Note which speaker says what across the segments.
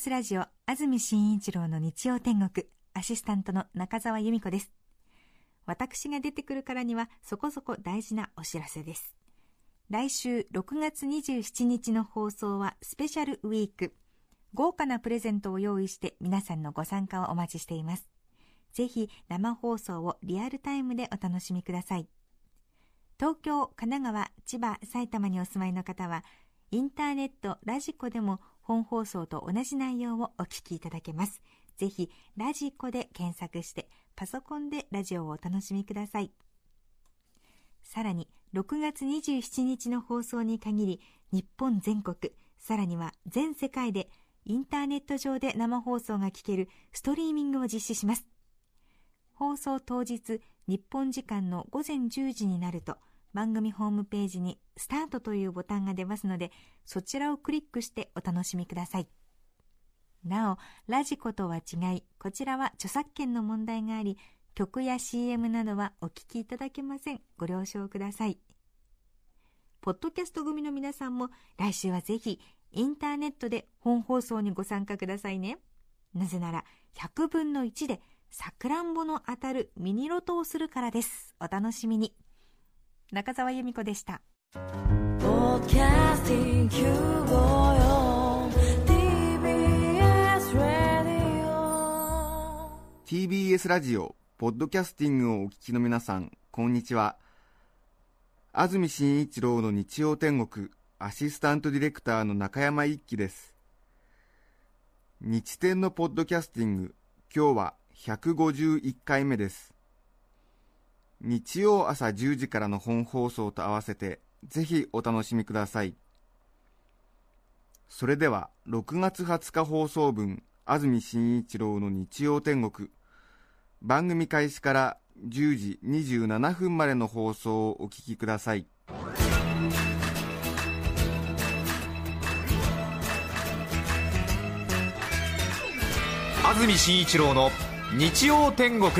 Speaker 1: TBS ラジオ安住紳一郎の日曜天国アシスタントの中澤由美子です。私が出てくるからにはそこそこ大事なお知らせです。来週6月27日の放送はスペシャルウィーク。豪華なプレゼントを用意して皆さんのご参加をお待ちしています。ぜひ生放送をリアルタイムでお楽しみください。東京、神奈川、千葉、埼玉にお住まいの方はインターネット、ラジコでも本放送と同じ内容をお聞きいただけます。ぜひ、ラジコで検索して、パソコンでラジオをお楽しみください。さらに、6月27日の放送に限り、日本全国、さらには全世界で、インターネット上で生放送が聞けるストリーミングを実施します。放送当日、日本時間の午前10時になると、番組ホームページにスタートというボタンが出ますので、そちらをクリックしてお楽しみください。なお、ラジコとは違い、こちらは著作権の問題があり、曲や CM などはお聴きいただけません。ご了承ください。ポッドキャスト組の皆さんも来週はぜひインターネットで本放送にご参加くださいね。なぜなら100分の1でさくらんぼの当たるミニロトをするからです。お楽しみに。中澤由美子でした。
Speaker 2: TBS ラジオポッドキャスティングをお聞きの皆さんこんにちは。安住紳一郎の日曜天国アシスタントディレクターの中山一輝です。日天のポッドキャスティング今日は151回目です。日曜朝10時からの本放送と合わせてぜひお楽しみください。それでは6月20日放送分安住紳一郎の日曜天国。番組開始から10時27分までの放送をお聞きください。
Speaker 3: 安住紳一郎の日曜天国。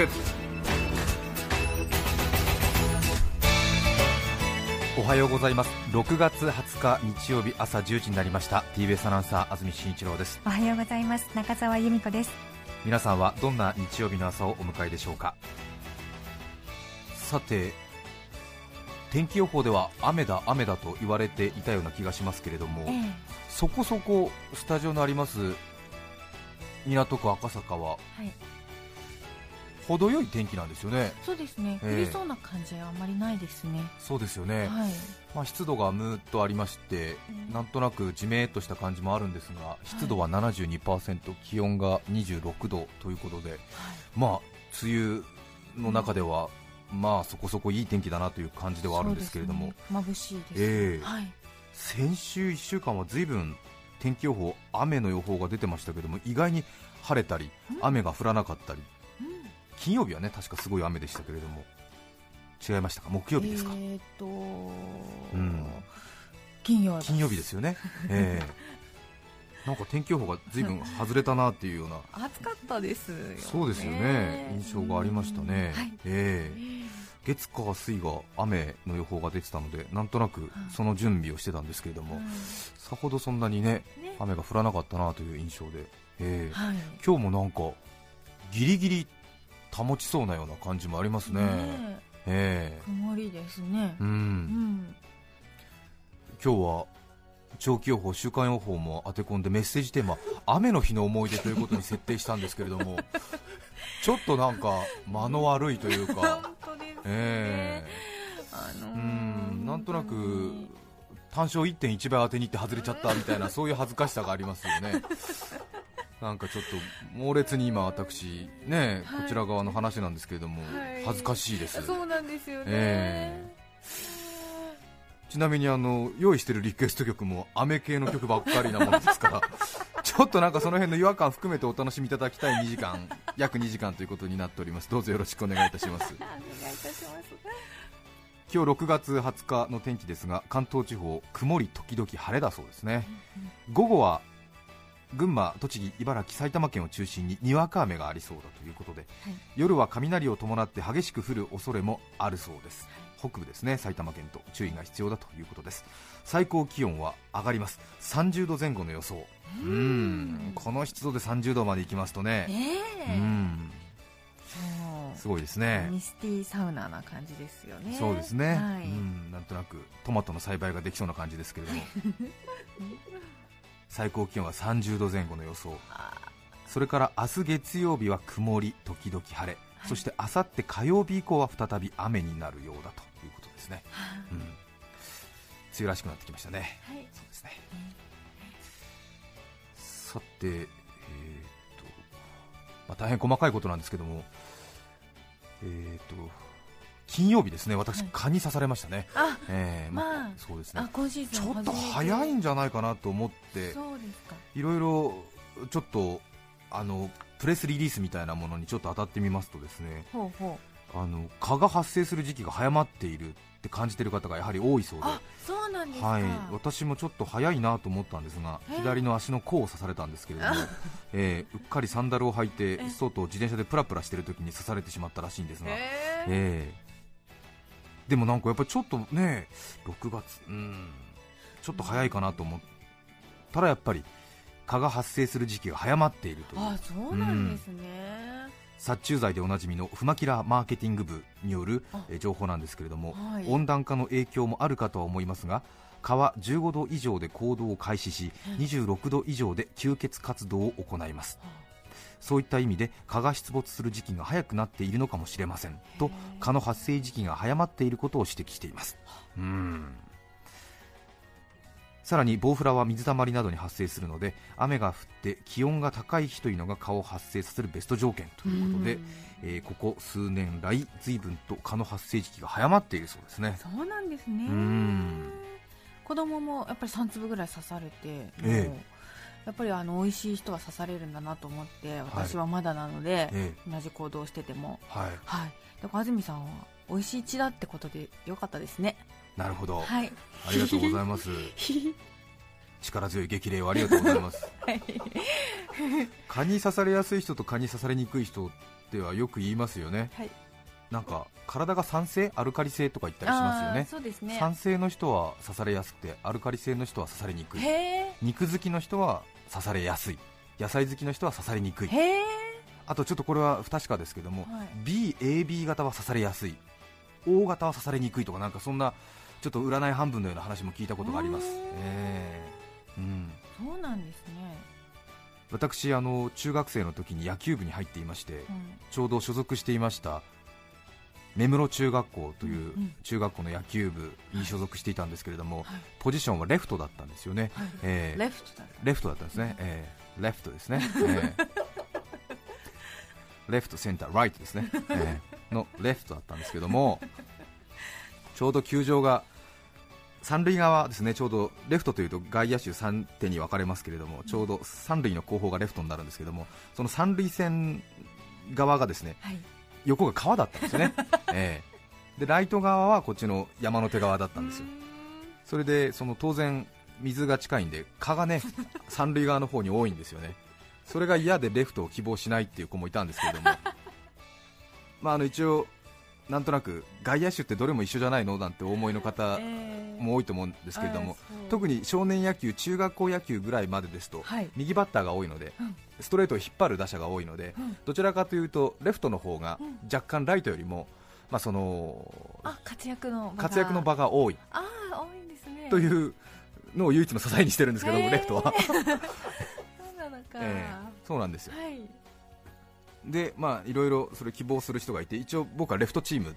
Speaker 3: おはようございます。6月20日日曜日朝10時になりました。TBS アナウンサー安住紳一郎です。
Speaker 1: おはようございます。中澤由美子です。
Speaker 3: 皆さんはどんな日曜日の朝をお迎えでしょうか？さて天気予報では雨だ雨だと言われていたような気がしますけれども、ええ、そこそこスタジオのあります港区赤坂は、はい程よい天気なんですよね。
Speaker 1: そうですね。降りそうな感じはあまりないですね。
Speaker 3: そうですよね。はい、まあ湿度がむっとありまして、うん、なんとなくじめっとした感じもあるんですが、湿度は72%、はい、気温が26度ということで、はい、まあ梅雨の中では、うん、まあそこそこいい天気だなという感じではあるんですけれども、ね、
Speaker 1: 眩しいです。
Speaker 3: えー、はい。先週1週間はずいぶん天気予報、雨の予報が出てましたけども、意外に晴れたり、雨が降らなかったり。金曜日はね確かすごい雨でしたけれども。違いましたか？木曜日ですか？
Speaker 1: えー、っと、
Speaker 3: うん、
Speaker 1: 金曜
Speaker 3: 金曜日ですよね、えー、なんか天気予報がずいぶん外れたなっていうような。
Speaker 1: 暑かったです
Speaker 3: そうですよね。印象がありましたね、はい、えー、月火水が雨の予報が出てたのでなんとなくその準備をしてたんですけれども、さほどそんなにね、ね、雨が降らなかったなという印象で、えーはい、今日もなんかギリギリ保ちそうなような感じもありますね。ね
Speaker 1: え。ー、曇りですね、
Speaker 3: うん、うん、今日は長期予報、週間予報も当て込んでメッセージテーマ 雨の日の思い出ということに設定したんですけれども ちょっとなんか間の悪いというか、
Speaker 1: ね、えー、あのー、
Speaker 3: うん。なんとなく単勝1.1倍当てにいって外れちゃったみたいなそういう恥ずかしさがありますよね。なんかちょっと猛烈に今、私、ね、はい、こちら側の話なんですけれども、はい、恥ずかしいです、
Speaker 1: そうなんですよね、え
Speaker 3: ちなみにあの用意してるリクエスト曲も雨系の曲ばっかりなものですから ちょっとなんかその辺の違和感含めてお楽しみいただきたい2時間 約2時間ということになっております。どうぞよろしくお願いいたします。
Speaker 4: お願いいたします。
Speaker 3: 今日6月20日の天気ですが関東地方曇り時々晴れだそうですね。午後は群馬、栃木、茨城、埼玉県を中心ににわか雨がありそうだということで、
Speaker 4: はい。
Speaker 3: 夜は雷を伴って激しく降る恐れもあるそうです、北部ですね埼玉県と注意が必要だということです。最高気温は上がります。30度前後の予想。うーんこの湿度で30度までいきますとね。
Speaker 4: ええ。
Speaker 3: うん。すごいですね。
Speaker 4: ミスティーサウナな感じですよね。
Speaker 3: そうですね、
Speaker 4: はい。
Speaker 3: うん、なんとなくトマトの栽培ができそうな感じですけれども 最高気温は30度前後の予想。
Speaker 4: あ
Speaker 3: それから明日月曜日は曇り時々晴れ、
Speaker 4: はい。
Speaker 3: そして明後日火曜日以降は再び雨になるようだということですね、うん、梅雨らしくなってきましたね。
Speaker 4: はい。
Speaker 3: そうですね、さて、えーとまあ、大変細かいことなんですけども、えー、と金曜日ですね、私、
Speaker 4: はい。
Speaker 3: 蚊に刺されましたね、
Speaker 4: あ
Speaker 3: えー
Speaker 4: まあ
Speaker 3: そうですね。ちょっと早いんじゃないかなと思って、いろいろちょっとあのプレスリリースみたいなものにちょっと当たってみますと、ですね
Speaker 4: ほうほう。
Speaker 3: あの蚊が発生する時期が早まっているって感じている方がやはり多いそうで。
Speaker 4: あそうなんですか、
Speaker 3: はい、私もちょっと早いなと思ったんですが
Speaker 4: えー
Speaker 3: 左の足の甲を刺されたんですけれども、えーうっかりサンダルを履いて
Speaker 4: え
Speaker 3: 外を自転車でプラプラしている時に刺されてしまったらしいんですが、
Speaker 4: え。
Speaker 3: えーでもなんかやっぱりちょっとね6月うん。ちょっと早いかなと思ったらやっぱり蚊が発生する時期が早まっているという。
Speaker 4: あそうなんですね、
Speaker 3: 殺虫剤でおなじみのフマキラマーケティング部による情報なんですけれども、
Speaker 4: はい。
Speaker 3: 温暖化の影響もあるかとは思いますが蚊は15度以上で行動を開始し26度以上で吸血活動を行いますそういった意味で蚊が出没する時期が早くなっているのかもしれません。と蚊の発生時期が早まっていることを指摘しています。うん。さらにボウフラは水たまりなどに発生するので雨が降って気温が高い日というのが蚊を発生させるベスト条件ということで、えーここ数年来随分と蚊の発生時期が早まっているそうですね。
Speaker 4: そうなんですね。
Speaker 3: うん。
Speaker 4: 子供もやっぱり3粒ぐらい刺されて、
Speaker 3: ええ
Speaker 4: やっぱりあの美味しい人は刺されるんだなと思って私はまだなので、
Speaker 3: え
Speaker 4: 同じ行動をしてても。
Speaker 3: えはい。
Speaker 4: はい。だから安住さんは美味しい血だってことでよかったですね。
Speaker 3: なるほど、
Speaker 4: はい。
Speaker 3: ありがとうございます。力強い激励をありがとうございます。
Speaker 4: はい。
Speaker 3: 蚊に刺されやすい人と蚊に刺されにくい人ってはよく言いますよね。
Speaker 4: はい
Speaker 3: なんか体が酸性アルカリ性とか言ったりしますよね。
Speaker 4: そうですね。
Speaker 3: 酸性の人は刺されやすくてアルカリ性の人は刺されにくい。肉好きの人は刺されやすい。野菜好きの人は刺されにくい。あとちょっとこれは不確かですけども、
Speaker 4: はい。
Speaker 3: BAB 型は刺されやすい。O 型は刺されにくいとかなんかそんなちょっと占い半分のような話も聞いたことがあります。ええうん。
Speaker 4: そうなんですね、
Speaker 3: 私あの中学生の時に野球部に入っていまして
Speaker 4: うん
Speaker 3: ちょうど所属していました目室中学校という中学校の野球部に所属していたんですけれども、
Speaker 4: はい。
Speaker 3: ポジションはレフトだったんですよね、
Speaker 4: はい。
Speaker 3: ええ。
Speaker 4: レフトだった。
Speaker 3: レフトだったんですね、ええ。レフトですね、ええ。レフト、センター、ライトですね、ええ。のレフトだったんですけども、ちょうど球場が三塁側ですね、ちょうどレフトというと外野手3手に分かれますけれども、ちょうど三塁の後方がレフトになるんですけども、その三塁線側がですね
Speaker 4: はい
Speaker 3: 横が川だったんですよね、ええ。でライト側はこっちの山手側だったんですよ。それでその当然水が近いんで蚊がね 三塁側の方に多いんですよね。それが嫌でレフトを希望しないっていう子もいたんですけれども。まああの一応なんとなく外野手ってどれも一緒じゃないのなんてお思いの方も多いと思うんですけれども、特
Speaker 4: に
Speaker 3: に少年野球中学校野球ぐらいまでですと、
Speaker 4: はい。
Speaker 3: 右バッターが多いので、
Speaker 4: うん。
Speaker 3: ストレートを引っ張る打者が多いので、
Speaker 4: うん。
Speaker 3: どちらかというとレフトの方が
Speaker 4: うん。
Speaker 3: 若干ライトよりも、まあ、その
Speaker 4: あ活躍の場が。
Speaker 3: 活躍の場が多い。
Speaker 4: ああ多いんですね。
Speaker 3: というのを唯一の支えにしてるんですけども、レフトは、
Speaker 4: そうな
Speaker 3: んですよ。
Speaker 4: はい
Speaker 3: でまあいろいろそれ希望する人がいて一応僕はレフトチーム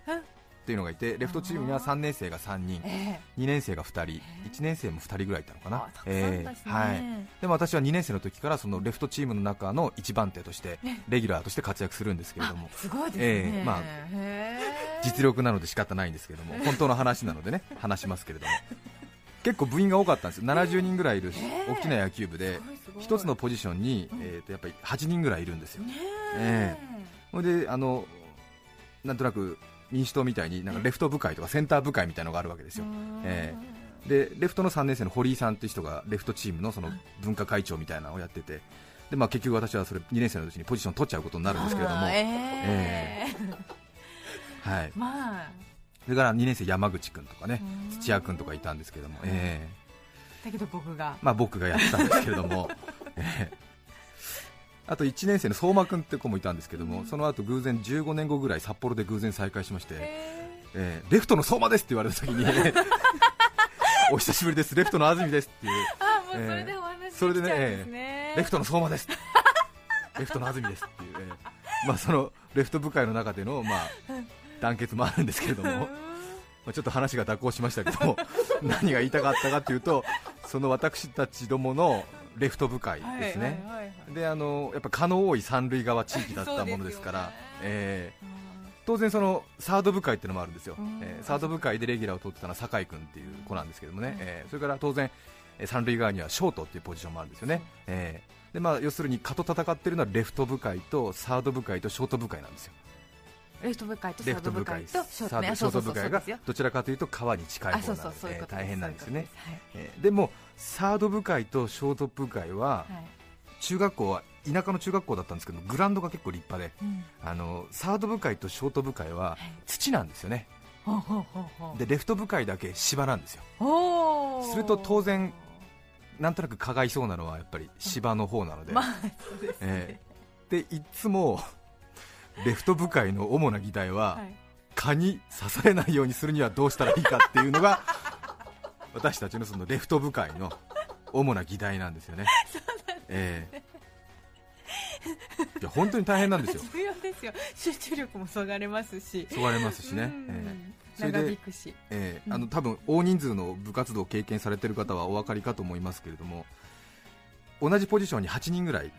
Speaker 3: っていうのがいてレフトチームには3年生が3人
Speaker 4: ええ。
Speaker 3: 2年生が2人1年生も2人ぐらいいたのかな。
Speaker 4: あたくさんですね、
Speaker 3: はい、でも私は2年生の時からそのレフトチームの中の一番手としてレギュラーとして活躍するんですけれども。
Speaker 4: すごいですね、
Speaker 3: ええま実力なので仕方ないんですけども本当の話なのでね 話しますけれども。結構部員が多かったんですよ、70人ぐらいいる大きな野球部で、1つのポジションに、えー、とやっぱり8人ぐらいいるんですよ、え。ー、であのなんとなく民主党みたいになんかレフト部会とかセンター部会みたいなのがあるわけですよ、えー、でレフトの3年生の堀井さんっていう人がレフトチームのその文化会長みたいなのをやってて、でまあ、結局私はそれ2年生のうちにポジション取っちゃうことになるんですけれども、えー、はい。まあ、それから2年生、山口君とかね土屋君とかいたんですけども、え
Speaker 4: ー、だけど僕が、
Speaker 3: まあ、僕がやってたんですけれども、えー、あと1年生の相馬君って子もいたんですけども、うん、その後偶然15年後ぐらい札幌で偶然再会しまして、えー、えー、レフトの相馬ですって言われた時に お久しぶりです、レフトの安住ですっていう、
Speaker 4: あもうそれでお話し、それでね、え
Speaker 3: ー、レフトの相馬です。レフトの安住ですっていう、えー、まあ、そのレフト部会の中での、まあ、団結もあるんですけれども、まあ、ちょっと話が蛇行しましたけども何が言いたかったかというとその私たちどものレフト部会ですね、であのやっぱ蚊の多い三塁側地域だったものですから、えー、当然、そのサード部会っていうのもあるんですよ、えー、サード部会でレギュラーを取ってたのは酒井君っていう子なんですけどもね、えー、それから当然、三塁側にはショートっていうポジションもあるんですよね、えーでまあ、要するに蚊と戦っているのはレフト部会とサード部会とショート部会なんですよ。
Speaker 4: レフト部会とサード部会とショー
Speaker 3: ト部会がどちらかというと川に近い方なので大変なんですよね、でもサード部会とショート部会は中学校は田舎の中学校だったんですけどグラウンドが結構立派で、あのサード部会とショート部会は土なんですよね、でレフト部会だけ芝なんですよ。すると当然なんとなく蚊がいそうなのはやっぱり芝の方なので、えでいつもレフト部会の主な議題は、はい、蚊に刺されないようにするにはどうしたらいいかっていうのが 私たちのそのレフト部会の主な議題なんですよね。えーいや本当に大変なんですよ。
Speaker 4: 重要ですよ。集中力もそがれますし。
Speaker 3: そがれますしね、
Speaker 4: えー、それで、
Speaker 3: えー、あの多分大人数の部活動を経験されている方はお分かりかと思いますけれども同じポジションに8人ぐらい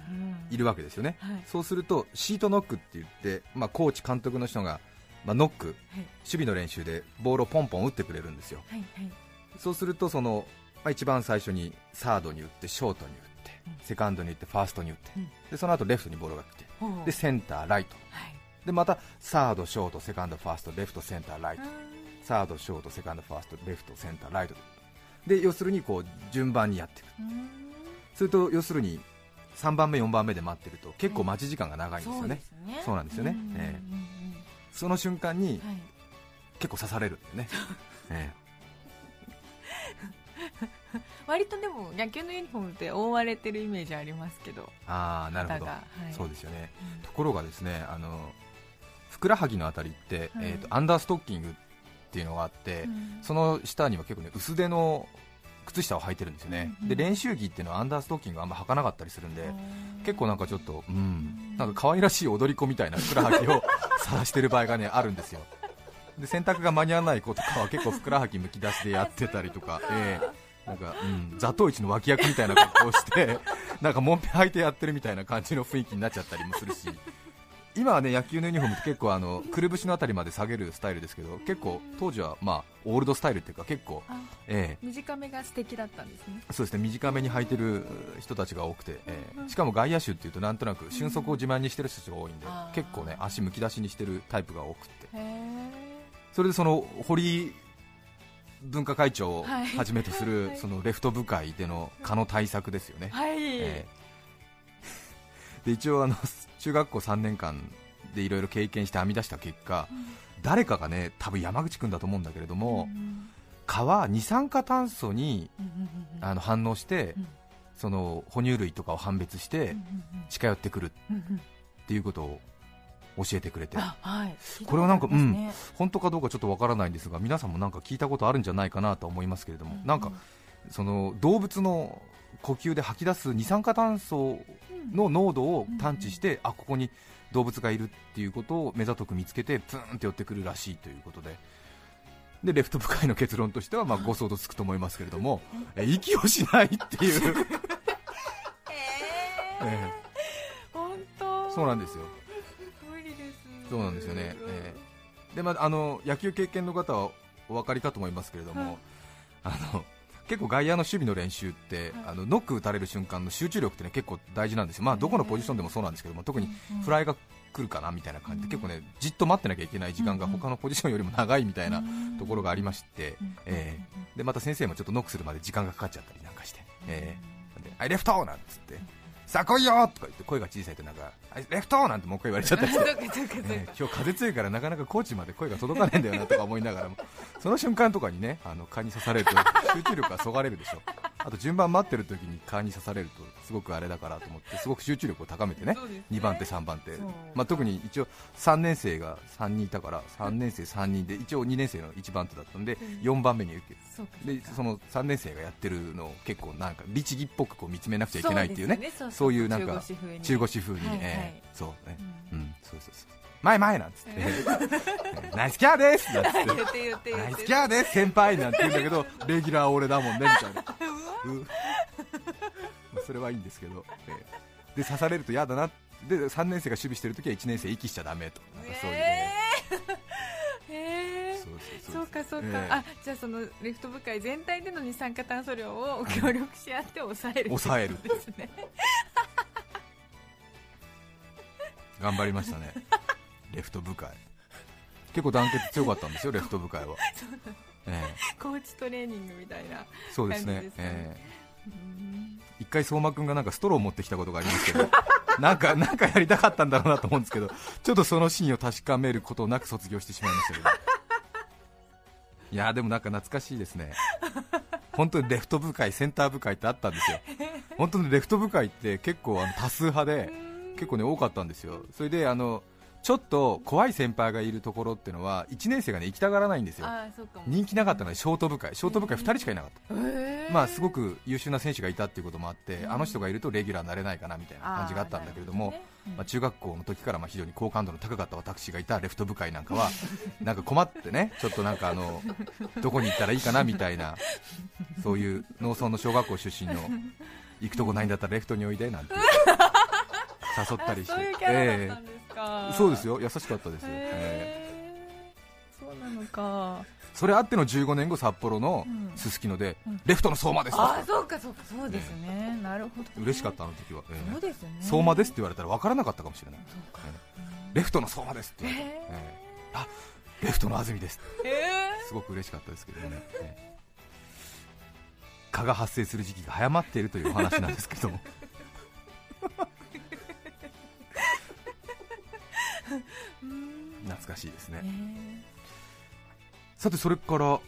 Speaker 3: いるわけですよね、うんはい、そうするとシートノックって言って、まあ、コーチ、監督の人が、まあ、ノック、はい、守備の練習でボールをポンポン打ってくれるんですよ、はいはい、そうするとその、まあ、一番最初にサードに打ってショートに打って、うん、セカンドに打ってファーストに打って、うん、でその後レフトにボールが来て、でセンター、ライト、でまたサード、ショート、セカンド、ファースト、レフト、センター、ライト、サード、ショート、セカンド、ファースト、レフト、センター、ライト。で要するにこう順番にやっていく。それと要するに3番目、4番目で待ってると結構待ち時間が長いんですよね、うん、そうなんですよね、えー、その瞬間に、結構刺されるんでね、え
Speaker 4: ー、割とでも野球のユニフォームって覆われてるイメージありますけど、
Speaker 3: あなるほど、はい、そうですよね、うん、ところがですねあのふくらはぎのあたりって、はい、えーと、アンダーストッキングっていうのがあって、うん、その下には結構ね薄手の靴下を履いてるんですよね、で練習着っていうのはアンダーストッキングあんま履かなかったりするんで、結構なんかちょっと、うん、なんか可愛らしい踊り子みたいなふくらはぎを 探してる場合がねあるんですよ、で洗濯が間に合わない子とかは結構ふくらはぎむき出しでやってたりとか、えー、なんか、うん、座頭市の脇役みたいな格好をして、なんかもんぺ履いてやってるみたいな感じの雰囲気になっちゃったりもするし。今はね野球のユニフォームって結構あのくるぶしのあたりまで下げるスタイルですけど結構当時はまあオールドスタイルっていうか結構、
Speaker 4: えー、短めが素敵だったんですね。
Speaker 3: そうですね短めに履いてる人たちが多くて、えー、しかも外野手っていうとなんとなく俊足を自慢にしてる人たちが多いんで、結構ね足むき出しにしてるタイプが多くて。それでその堀文化会長をはじめとする、そのレフト部会での蚊の対策ですよね、はい。えー、で一応あの中学校3年間でいろいろ経験して編み出した結果、うん、誰かがね多分山口君だと思うんだけれども、うん、蚊は二酸化炭素に、あの反応して、その哺乳類とかを判別して近寄ってくるっていうことを教えてくれて、はい、これはなんか、ね、うん、本当かどうかちょっとわからないんですが皆さんもなんか聞いたことあるんじゃないかなと思いますけれども、うん、なんかその動物の呼吸で吐き出す二酸化炭素の濃度を探知して、あここに動物がいるっていうことを目ざとく見つけてプーンって寄ってくるらしいということで。でレフト部会の結論としては、まあ、ご想像つくと思いますけれども、え息をしないっていう。
Speaker 4: えー、本当。
Speaker 3: そうなんですよ。
Speaker 4: 無理です
Speaker 3: そうなんですよね、えー、でまあ、あの野球経験の方はお分かりかと思いますけれども、はい、あの結構外野の守備の練習って、あのノック打たれる瞬間の集中力ってね結構大事なんですよ、まあ、どこのポジションでもそうなんですけども、特にフライが来るかなみたいな感じで、結構ねじっと待ってなきゃいけない時間が他のポジションよりも長いみたいなところがありまして、えー、でまた先生もちょっとノックするまで時間がかかっちゃったりなんかして、えー、であレフトなんつって。さあ来いよとか言って声が小さいとなんかレフトなんてもう一回言われちゃったりして、ね、今日風強いからなかなかコーチまで声が届かないんだよなとか思いながらも。その瞬間とかにねあの蚊に刺されると集中力がそがれるでしょあと順番待ってる時に蚊に刺されるとすごくあれだからと思ってすごく集中力を高めてねね。2番手、3番手、まあ、特に一応3年生が3人いたから3年生3人で一応2年生の1番手だったんで4番目に受ける。でその3年生がやってるのを結構なんか律儀っぽくこう見つめなくちゃいけないっていうねそういうなんか中腰風にね、そうね、うん、そうそうそう。前前なんつって、ナイスキャーですなんつって、ナイスキャーです先輩なんて言うんだけど、レギュラー俺だもんねみたいな、それはいいんですけど、で刺されると嫌だな、で3年生が守備してるときは1年生息しちゃだめと、なんかそういう、ね。
Speaker 4: そうかそうか、えー、あじゃあそのレフト部会全体での二酸化炭素量を協力し合って抑える。
Speaker 3: 抑える。ですね頑張りましたね。レフト部会。結構団結強かったんですよレフト部会は。
Speaker 4: えー、コーチトレーニングみたいな
Speaker 3: そうですね、えー、一回相馬君がなんかストローを持ってきたことがありますけど なんかなんかやりたかったんだろうなと思うんですけどちょっとそのシーンを確かめることなく卒業してしまいましたけど。いやでもなんか懐かしいですね。本当にレフト部会センター部会ってあったんですよ。本当にレフト部会って結構あの多数派で結構ね多かったんですよ。それであのちょっと怖い先輩がいるところっていうのは1年生が、ね、行きたがらないんですよ、人気なかったのはショート部会、ショート部会2人しかいなかった、まあ、すごく優秀な選手がいたっていうこともあって、あの人がいるとレギュラーになれないかなみたいな感じがあったんだけれども、まあ、中学校の時からまあ非常に好感度の高かった私がいたレフト部会なんかは、なんか困ってね、ちょっとなんかあのどこに行ったらいいかなみたいな、そういう農村の小学校出身の行くとこないんだったらレフトにおいでなんて 誘ったりして。そういうキャラだったんですか。そうですよ。優しかったですよ、え
Speaker 4: ー、そうなのか。
Speaker 3: それあっての15年後札幌のすすきので、うん、レフトの相馬です。
Speaker 4: あそうかそうかそうですね、ね。なるほど、ね、
Speaker 3: 嬉しかったあの時は、
Speaker 4: えー、そうですね。
Speaker 3: 相馬ですって言われたら分からなかったかもしれない、えー、レフトの相馬ですって言わえー、あレフトの安住です、えー、すごく嬉しかったですけどね、えー、蚊が発生する時期が早まっているというお話なんですけども懐かしいですね、さてそれから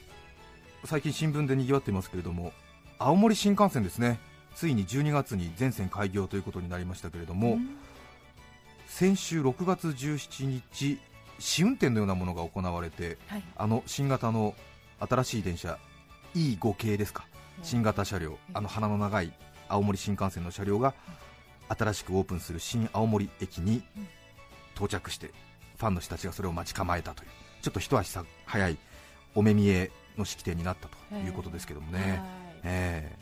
Speaker 3: 最近新聞でにぎわっていますけれども青森新幹線ですね。ついに12月に全線開業ということになりましたけれども、先週6月17日試運転のようなものが行われて、はい、あの新型の新しい電車 E5 系ですか、新型車両、あの鼻の長い青森新幹線の車両が新しくオープンする新青森駅に到着してファンの人たちがそれを待ち構えたというちょっと一足早いお目見えの式典になったということですけどもね、え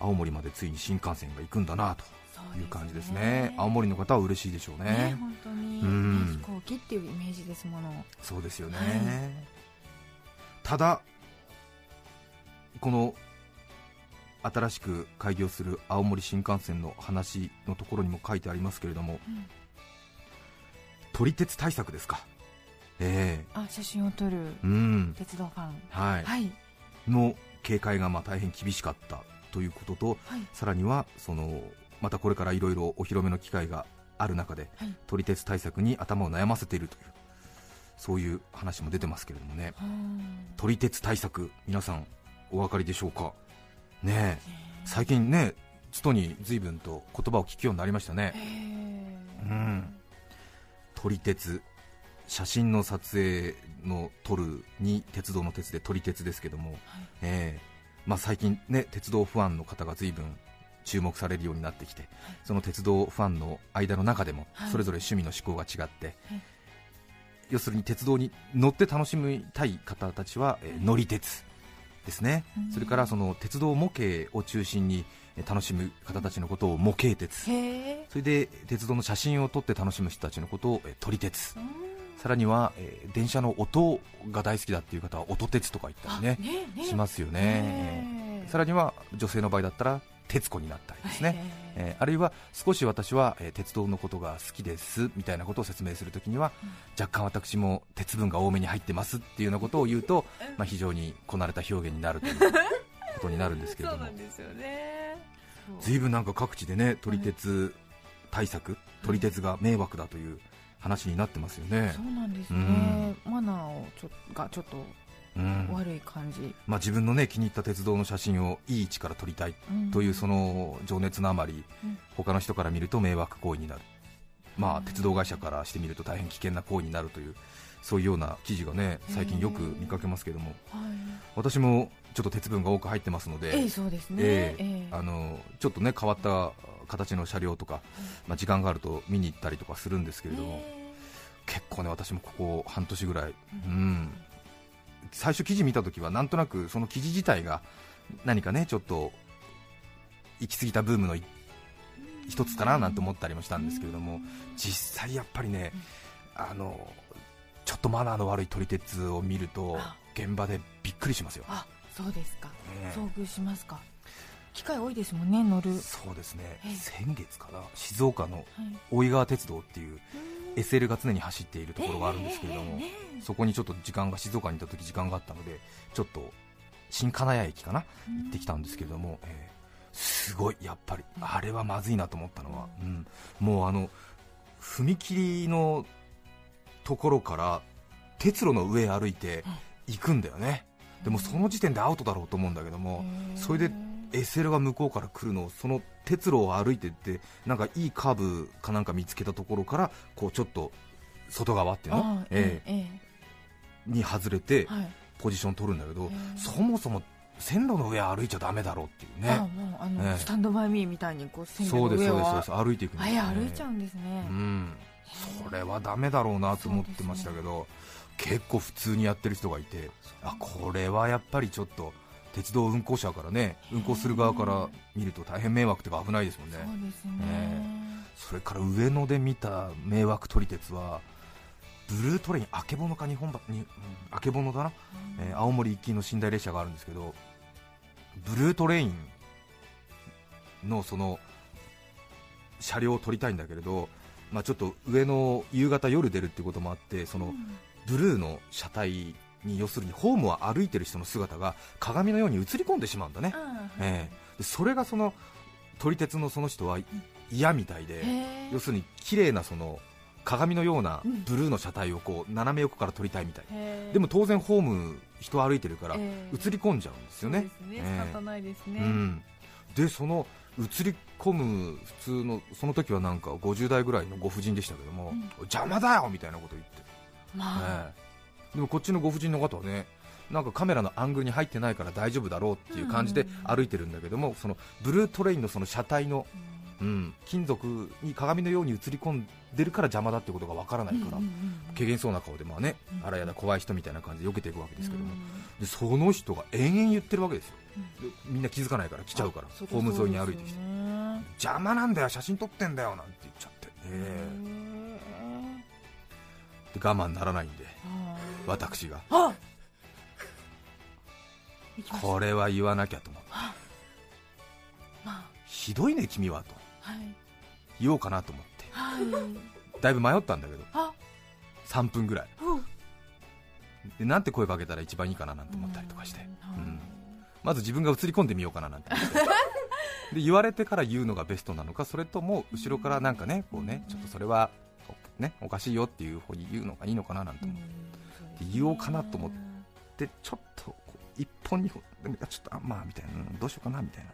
Speaker 3: ー、青森までついに新幹線が行くんだなという感じですね、ね、青森の方は嬉しいでしょうね、ね
Speaker 4: 本当に、うん、飛行機っていうイメージですもの。
Speaker 3: そうですよね、はい、ただこの新しく開業する青森新幹線の話のところにも書いてありますけれども、うん撮り鉄対策ですか、
Speaker 4: えー、あ写真を撮る、うん、鉄道ファン、
Speaker 3: はい、はい、の警戒がまあ大変厳しかったということと、はい、さらにはそのまたこれからいろいろお披露目の機会がある中で、はい、撮り鉄対策に頭を悩ませているというそういう話も出てますけれどもね。撮り鉄対策皆さんお分かりでしょうか？ね最近ねつとに随分と言葉を聞くようになりましたね。うん撮り鉄。写真の撮影の撮るに鉄道の鉄で撮り鉄ですけども、はい、えー、まあ、最近、ね、鉄道ファンの方が随分注目されるようになってきて、はい、その鉄道ファンの間の中でもそれぞれ趣味の思考が違って、はい、要するに鉄道に乗って楽しみたい方たちは、えー、乗り鉄ですね、それからその鉄道模型を中心に楽しむ方たちのことを模型鉄。それで鉄道の写真を撮って楽しむ人たちのことを撮り鉄。さらには、えー、電車の音が大好きだっていう方は音鉄とか言ったりね、ねね、しますよね、さらには女性の場合だったら徹子になったりですね、えー、あるいは少し私は、えー、鉄道のことが好きですみたいなことを説明するときには、うん、若干私も鉄分が多めに入ってますっていうようなことを言うと、まあ、非常にこなれた表現になるという ことになるんですけれども。ずいぶんなんか各地でね撮り鉄対策、撮り鉄が迷惑だという話になってますよね。
Speaker 4: そうなんですね、うん、マナーをちょがちょっと悪い感じ、
Speaker 3: まあ、自分の、ね、気に入った鉄道の写真をいい位置から撮りたいというその情熱のあまり、うん、他の人から見ると迷惑行為になる、まあ、鉄道会社からしてみると大変危険な行為になるというそういうような記事がね最近よく見かけますけども、はい、私もちょっと鉄分が多く入ってますので、
Speaker 4: えー、そうですね、え
Speaker 3: ー、あのちょっとね変わった形の車両とか、まあ、時間があると見に行ったりとかするんですけれども、結構ね私もここ半年ぐらい、うん、最初記事見たときはなんとなくその記事自体が何かねちょっと行き過ぎたブームの一つかななんて思ったりもしたんですけれども実際やっぱりねあのちょっとマナーの悪い撮り鉄を見ると現場でびっくりしますよ。
Speaker 4: あそうですか、ね、遭遇しますか。機会多いですもんね乗る。
Speaker 3: そうですね。先月かな静岡の大井川鉄道っていう、SL が常に走っているところがあるんですけれども、そこにちょっと時間が静岡にいた時時間があったのでちょっと新金谷駅かな、行ってきたんですけれども、えー、すごいやっぱりあれはまずいなと思ったのは、うん、もうあの踏切のところから鉄路の上歩いて行くんだよね、でもその時点でアウトだろうと思うんだけども、それで SL が向こうから来るのをその鉄路を歩いてってなんかいいカーブかなんか見つけたところからこうちょっと外側っていうの、ええ。に外れてポジション取るんだけど、そもそも線路の上歩いちゃだめだろうっていうね、
Speaker 4: ああの、スタンドバイミーみたいにこう線路の上をそうですそうです。
Speaker 3: 歩いていくん
Speaker 4: です、ね、歩いちゃうんですね、
Speaker 3: うん、それはだめだろうなと思ってましたけど、ね、結構普通にやってる人がいてあこれはやっぱりちょっと鉄道運行者からね運行する側から見ると大変迷惑というか危ないですもんね、
Speaker 4: そうですね、
Speaker 3: それから上野で見た迷惑撮り鉄はブルートレイン、あけぼのか日本ばに、あけぼのだな、うん、えー、青森行きの寝台列車があるんですけど、ブルートレインのその車両を撮りたいんだけれど、まあ、ちょっと上の夕方、夜出るっていうこともあって、そのブルーの車体に要するにホームを歩いてる人の姿が鏡のように映り込んでしまうんだね、えー、それがその撮り鉄のその人は嫌みたいで、要するに綺麗なその鏡のようなブルーの車体をこう斜め横から撮りたいみたい、でも当然ホーム人歩いてるから映り込んじゃうんですよね、
Speaker 4: 仕方ないですね、
Speaker 3: うん、でその映り込む普通のその時はなんか50代ぐらいのご婦人でしたけども、うん、邪魔だよ！みたいなこと言って、
Speaker 4: まあ、
Speaker 3: でもこっちのご婦人の方はねなんかカメラのアングルに入ってないから大丈夫だろうっていう感じで歩いてるんだけども、そのブルートレインのその車体の、うん、金属に鏡のように映り込んでるから邪魔だってことがわからないから、けげんそうな顔で、まあね、あらやだ怖い人みたいな感じで避けていくわけですけども、でその人が延々言ってるわけですよ、みんな気づかないから来ちゃうから、ホーム沿いに歩いてきて、邪魔なんだよ、写真撮ってんだよなんて言っちゃって。えー、で我慢ならないんで、私が。これは言わなきゃと思って、ひどいね君はと、言おうかなと思って、だいぶ迷ったんだけど。3分ぐらい。でなんて声かけたら一番いいかななんて思ったりとかして、うん、まず自分が映り込んでみようかななんて思って。で言われてから言うのがベストなのかそれとも後ろからなんかねこうねちょっとそれはねおかしいよっていうふうに言うのがいいのかななんて思って言おうかなと思ってちょっと1本2本ちょっとあまあみたいな。どうしようかなみたいな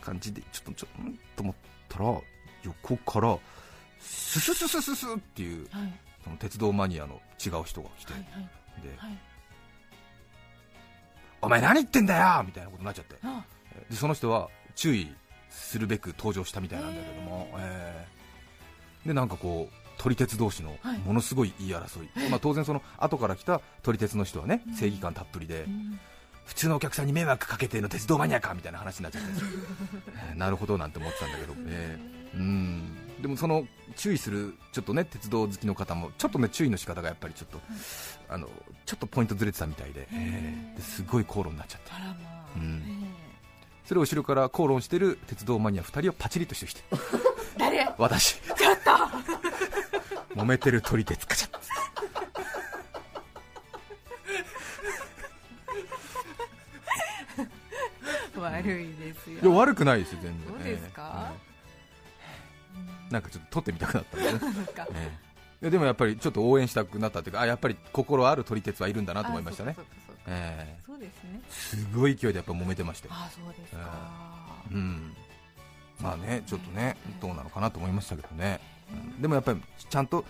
Speaker 3: 感じでちょっとちょっとと思ったら横からススススススっていう、はい、その鉄道マニアの違う人が来て、はいはい、で、はい、お前何言ってんだよみたいなことになっちゃって。でその人は注意するべく登場したみたいなんだけども、えー、でなんかこう撮り鉄同士のものすごい言い争い、はい、まあ、当然、その後から来た撮り鉄の人はね正義感たっぷりで、うん、普通のお客さんに迷惑かけての鉄道マニアかみたいな話になっちゃって。えー、なるほどなんて思ってたんだけど、えー、うん。でもその注意するちょっとね鉄道好きの方もちょっとね注意の仕方がやっぱりちょっと、あのちょっとポイントずれてたみたいで,、えー、ですごい口論になっちゃって。うんそれを後ろから口論してる鉄道マニア2人をパチリとしてきて。
Speaker 4: 誰？
Speaker 3: 私。
Speaker 4: ちょっと。
Speaker 3: 揉めてる撮り鉄カチャッ。
Speaker 4: 悪いですよ。
Speaker 3: いや悪くないですよ全然。
Speaker 4: そうですか？
Speaker 3: ええ。なんかちょっと撮ってみたくなったんでね、ええ。いやでもやっぱりちょっと応援したくなったというかあやっぱり心ある撮り鉄はいるんだなと思いましたね
Speaker 4: あそうかそうですね。
Speaker 3: えすごい勢いでやっぱ揉めてまして
Speaker 4: あそうですか。
Speaker 3: うん。まあねちょっとねどうなのかなと思いましたけどね、うん。でもやっぱりちゃんと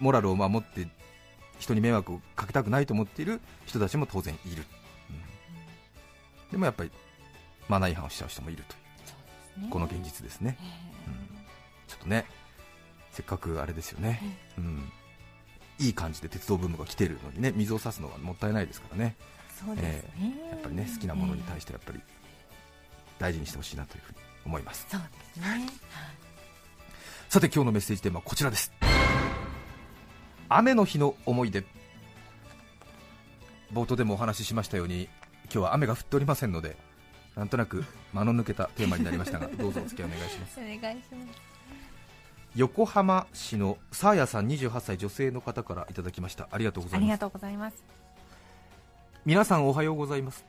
Speaker 3: モラルを守って人に迷惑をかけたくないと思っている人たちも当然いる、うん。でもやっぱりマナー違反をしちゃう人もいるという。この現実ですね、うん。ちょっとねせっかくあれですよね、うん、いい感じで鉄道ブームが来てるのにね水を差すのはもったいないですからね。
Speaker 4: そうですね。
Speaker 3: やっぱりね好きなものに対してやっぱり大事にしてほしいなというふうに思います。
Speaker 4: そうですね。
Speaker 3: さて今日のメッセージテーマはこちらです。雨の日の思い出。冒頭でもお話ししましたように今日は雨が降っておりませんのでなんとなく間の抜けたテーマになりましたがどうぞお付き合いお願いします。
Speaker 4: お願いします
Speaker 3: 横浜市のさあやさん28歳女性の方からいただきました。ありがとうございます。
Speaker 4: ありがとうございます。
Speaker 3: 皆さんおはようございます。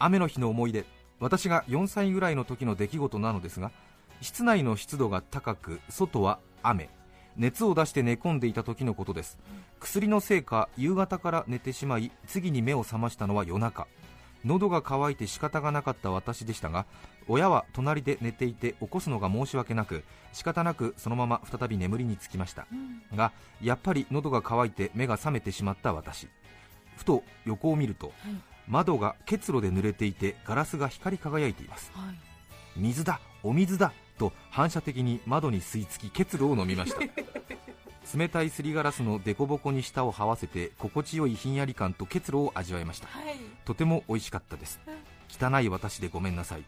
Speaker 3: 雨の日の思い出。私が4歳ぐらいの時の出来事なのですが室内の湿度が高く外は雨。熱を出して寝込んでいた時のことです。薬のせいか夕方から寝てしまい次に目を覚ましたのは夜中。喉が渇いて仕方がなかった私でしたが親は隣で寝ていて起こすのが申し訳なく仕方なくそのまま再び眠りにつきました。がやっぱり喉が渇いて目が覚めてしまった私。ふと横を見ると、窓が結露で濡れていてガラスが光り輝いています。
Speaker 4: はい。
Speaker 3: 水だお水だと反射的に窓に吸い付き結露を飲みました。冷たいすりガラスの凸凹に舌を這わせて心地よいひんやり感と結露を味わいました。
Speaker 4: はい。
Speaker 3: とても美味しかったです汚い私でごめんなさい。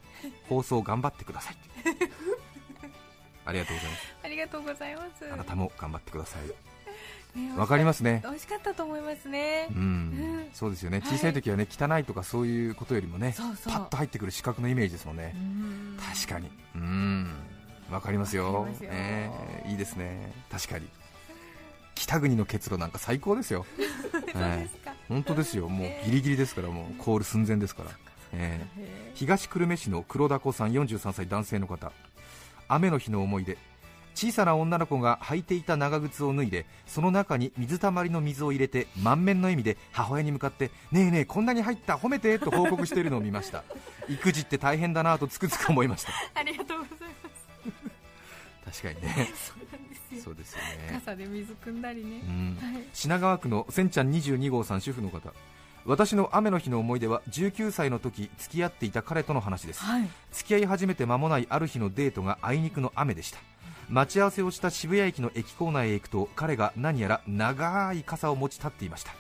Speaker 3: 放送頑張ってください。ありがとうございます。
Speaker 4: ありがとうございます。
Speaker 3: あなたも頑張ってください。
Speaker 4: ね
Speaker 3: わかりますね。
Speaker 4: 美味しかったと思いますね。
Speaker 3: うん。
Speaker 4: うん。
Speaker 3: そうですよね。
Speaker 4: はい。
Speaker 3: 小さい時はね汚いとかそういうことよりもね
Speaker 4: そう
Speaker 3: パッと入ってくる視覚のイメージですもんね。
Speaker 4: うん。
Speaker 3: 確かに。うん。わかりますよ。
Speaker 4: ますよ。
Speaker 3: ええいいですね。確かに。北国の結露なんか最高ですよ。
Speaker 4: そうですか。
Speaker 3: 本当ですよ。もうギリギリですからもう凍る寸前ですから、ええ
Speaker 4: へ
Speaker 3: 東久留米市の黒田子さん43歳男性の方。雨の日の思い出。小さな女の子が履いていた長靴を脱いでその中に水たまりの水を入れて満面の笑みで母親に向かってねえねえこんなに入った褒めてと報告しているのを見ました。育児って大変だなとつくづく思いました。
Speaker 4: ーありがとうございます。
Speaker 3: 確かにね。
Speaker 4: そうなんですよ。
Speaker 3: そうですよね、
Speaker 4: 傘で水汲んだりね。
Speaker 3: うん。
Speaker 4: はい。
Speaker 3: 品川区のせんちゃん22号さん主婦の方私の雨の日の思い出は19歳の時付き合っていた彼との話です。
Speaker 4: はい。
Speaker 3: 付き合い始めて間もないある日のデートがあいにくの雨でした。待ち合わせをした渋谷駅の駅構内へ行くと彼が何やら長い傘を持ち立っていました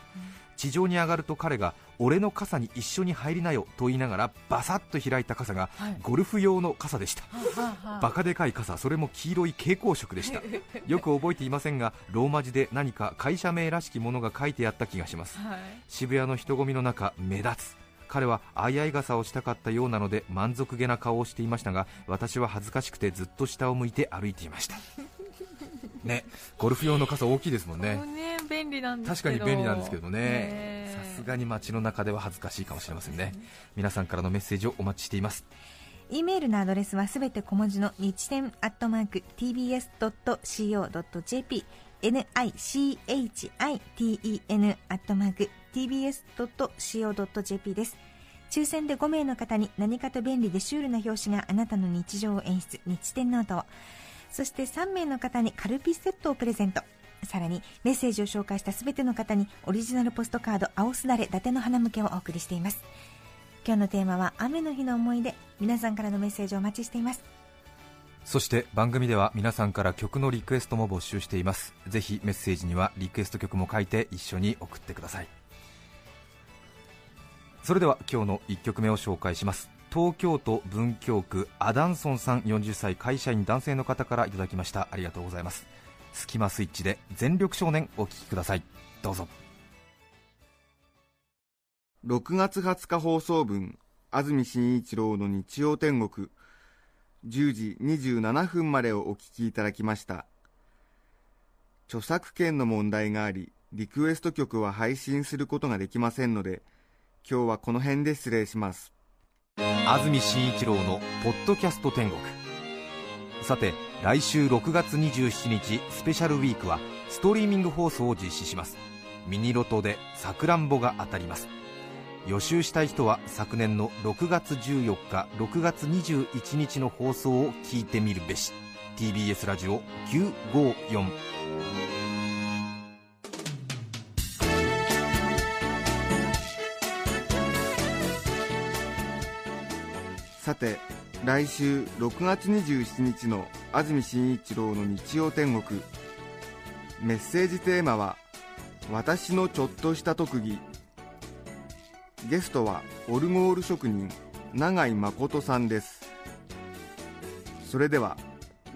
Speaker 3: 地上に上がると彼が俺の傘に一緒に入りなよと言いながらバサッと開いた傘が
Speaker 4: はい。
Speaker 3: ゴルフ用の傘でした。
Speaker 4: はあはあはあ。
Speaker 3: バカでかい傘それも黄色い蛍光色でした。よく覚えていませんがローマ字で何か会社名らしきものが書いてあった気がします。
Speaker 4: はい。
Speaker 3: 渋谷の人混みの中目立つ。彼は相合い傘をしたかったようなので満足げな顔をしていましたが私は恥ずかしくてずっと下を向いて歩いていましたねゴルフ用の傘大きいですもんね。
Speaker 4: ね便利なんですけど。
Speaker 3: 確かに便利なんですけどね。
Speaker 4: ね
Speaker 3: さすがに街の中では恥ずかしいかもしれませんね。皆さんからのメッセージをお待ちしています。
Speaker 4: E メールのアドレスはすべて小文字の日天アットマーク tbs.co.jp nichiten アットマーク tbs.co.jp です。抽選で5名の方に何かと便利でシュールな表紙があなたの日常を演出日天ノートをそして3名の方にカルピスセットをプレゼント。さらにメッセージを紹介したすべての方にオリジナルポストカード青すだれ伊達の花向けをお送りしています。今日のテーマは雨の日の思い出。皆さんからのメッセージをお待ちしています。
Speaker 3: そして番組では皆さんから曲のリクエストも募集しています。ぜひメッセージにはリクエスト曲も書いて一緒に送ってください。それでは今日の1曲目を紹介します。東京都文京区アダンソンさん40歳会社員男性の方からいただきました。ありがとうございます。スキマスイッチで全力少年お聴きください。どうぞ。
Speaker 2: 6月20日放送分安住紳一郎の日曜天国。10時27分までをお聞きいただきました。著作権の問題がありリクエスト曲は配信することができませんので今日はこの辺で失礼します。
Speaker 3: 安住紳一郎の「ポッドキャスト天国」さて来週6月27日スペシャルウィークはストリーミング放送を実施します。ミニロトでさくらんぼが当たります。予習したい人は昨年の6月14日6月21日の放送を聞いてみるべし。TBS ラジオ954
Speaker 2: さて来週6月27日の安住紳一郎の日曜天国。メッセージテーマは「私のちょっとした特技」ゲストはオルゴール職人永井誠さんです。それでは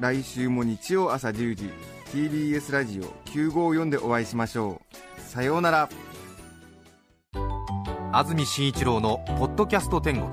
Speaker 2: 来週も日曜朝10時 TBS ラジオ954でお会いしましょう。さようなら。
Speaker 3: 安住紳一郎の「ポッドキャスト天国」